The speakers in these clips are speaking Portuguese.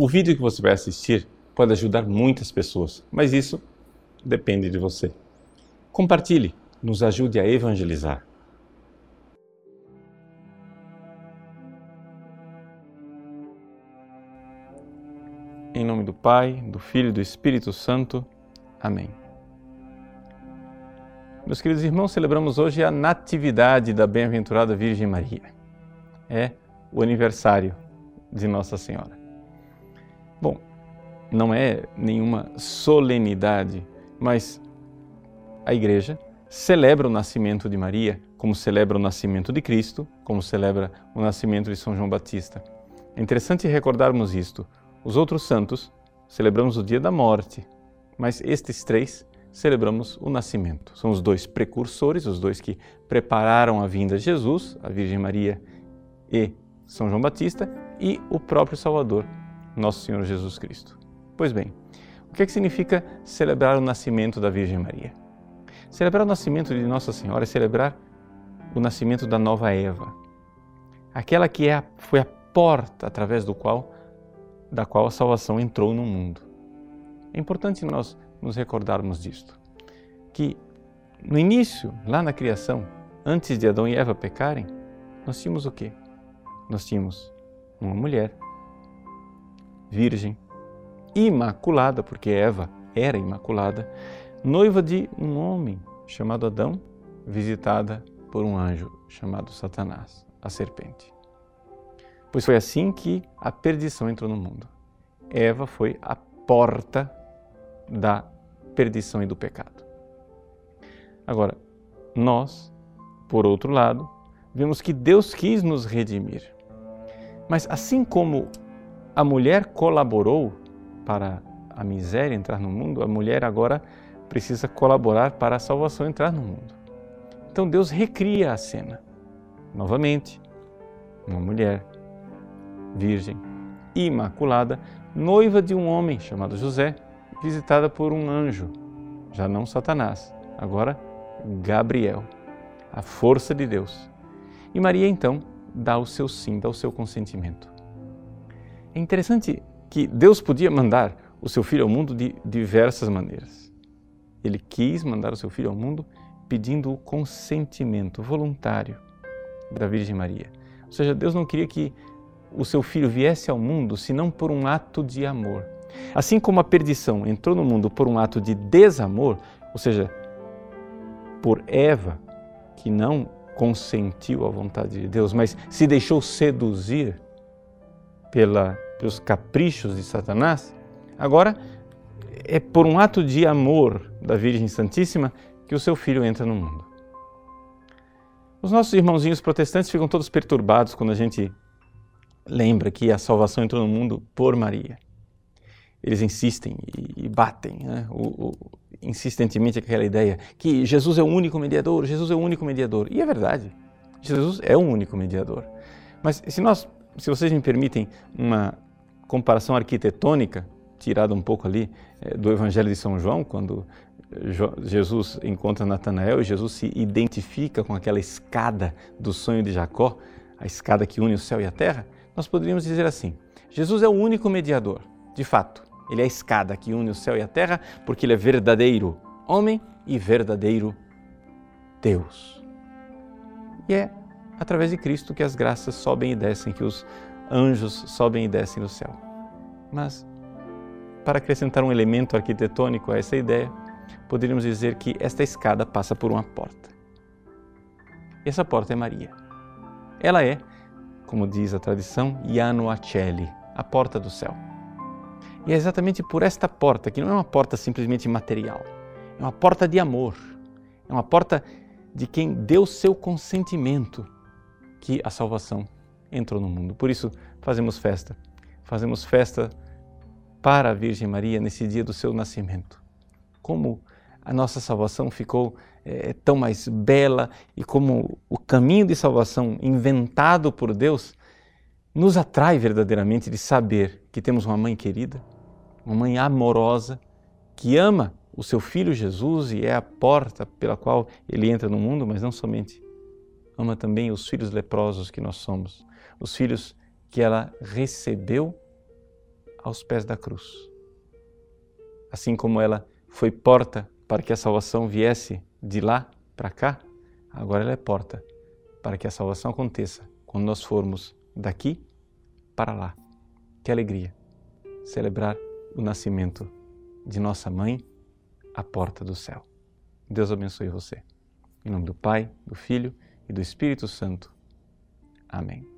O vídeo que você vai assistir pode ajudar muitas pessoas, mas isso depende de você. Compartilhe, nos ajude a evangelizar. Em nome do Pai, do Filho e do Espírito Santo. Amém. Meus queridos irmãos, celebramos hoje a Natividade da Bem-aventurada Virgem Maria. É o aniversário de Nossa Senhora. Bom, não é nenhuma solenidade, mas a igreja celebra o nascimento de Maria, como celebra o nascimento de Cristo, como celebra o nascimento de São João Batista. É interessante recordarmos isto. Os outros santos celebramos o dia da morte, mas estes três celebramos o nascimento. São os dois precursores, os dois que prepararam a vinda de Jesus, a Virgem Maria e São João Batista, e o próprio Salvador, nosso Senhor Jesus Cristo. Pois bem, o que, é que significa celebrar o nascimento da Virgem Maria? Celebrar o nascimento de Nossa Senhora é celebrar o nascimento da nova Eva, aquela que é, foi a porta através do qual, da qual a salvação entrou no mundo. É importante nós nos recordarmos disto, que no início, lá na criação, antes de Adão e Eva pecarem, nós tínhamos o quê? Nós tínhamos uma mulher virgem, imaculada, porque Eva era imaculada, noiva de um homem chamado Adão, visitada por um anjo chamado Satanás, a serpente. Pois foi assim que a perdição entrou no mundo. Eva foi a porta da perdição e do pecado. Agora, nós, por outro lado, vemos que Deus quis nos redimir. Mas assim como a mulher colaborou para a miséria entrar no mundo, a mulher agora precisa colaborar para a salvação entrar no mundo. Então Deus recria a cena. Novamente, uma mulher virgem, imaculada, noiva de um homem chamado José, visitada por um anjo, já não Satanás, agora Gabriel, a força de Deus. E Maria então dá o seu sim, dá o seu consentimento. É interessante que Deus podia mandar o seu filho ao mundo de diversas maneiras. Ele quis mandar o seu filho ao mundo pedindo o consentimento voluntário da Virgem Maria. Ou seja, Deus não queria que o seu filho viesse ao mundo senão por um ato de amor. Assim como a perdição entrou no mundo por um ato de desamor, ou seja, por Eva, que não consentiu à vontade de Deus, mas se deixou seduzir pela pelos caprichos de Satanás, agora é por um ato de amor da Virgem Santíssima que o seu filho entra no mundo. Os nossos irmãozinhos protestantes ficam todos perturbados quando a gente lembra que a salvação entrou no mundo por Maria. Eles insistem e batem né? o, o, insistentemente aquela ideia que Jesus é o único mediador, Jesus é o único mediador. E é verdade, Jesus é o único mediador. Mas se nós, se vocês me permitem uma comparação arquitetônica, tirada um pouco ali é, do Evangelho de São João, quando Jesus encontra Natanael e Jesus se identifica com aquela escada do sonho de Jacó, a escada que une o céu e a terra, nós poderíamos dizer assim: Jesus é o único mediador, de fato. Ele é a escada que une o céu e a terra, porque ele é verdadeiro homem e verdadeiro Deus. E é através de Cristo que as graças sobem e descem, que os anjos sobem e descem do céu. Mas, para acrescentar um elemento arquitetônico a essa ideia, poderíamos dizer que esta escada passa por uma porta. E essa porta é Maria. Ela é, como diz a tradição, Iano Acelli, a porta do céu. E é exatamente por esta porta, que não é uma porta simplesmente material, é uma porta de amor, é uma porta de quem deu seu consentimento que a salvação entrou no mundo. Por isso fazemos festa. Fazemos festa para a Virgem Maria nesse dia do seu nascimento. Como a nossa salvação ficou é, tão mais bela e como o caminho de salvação inventado por Deus nos atrai verdadeiramente de saber que temos uma mãe querida, uma mãe amorosa, que ama o seu filho Jesus e é a porta pela qual ele entra no mundo, mas não somente. Ama também os filhos leprosos que nós somos, os filhos que ela recebeu aos pés da cruz. Assim como ela foi porta para que a salvação viesse de lá para cá, agora ela é porta para que a salvação aconteça quando nós formos daqui para lá. Que alegria celebrar o nascimento de nossa mãe à porta do céu. Deus abençoe você. Em nome do Pai, do Filho e do Espírito Santo. Amém.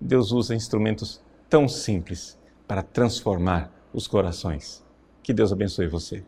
Deus usa instrumentos tão simples para transformar os corações. Que Deus abençoe você.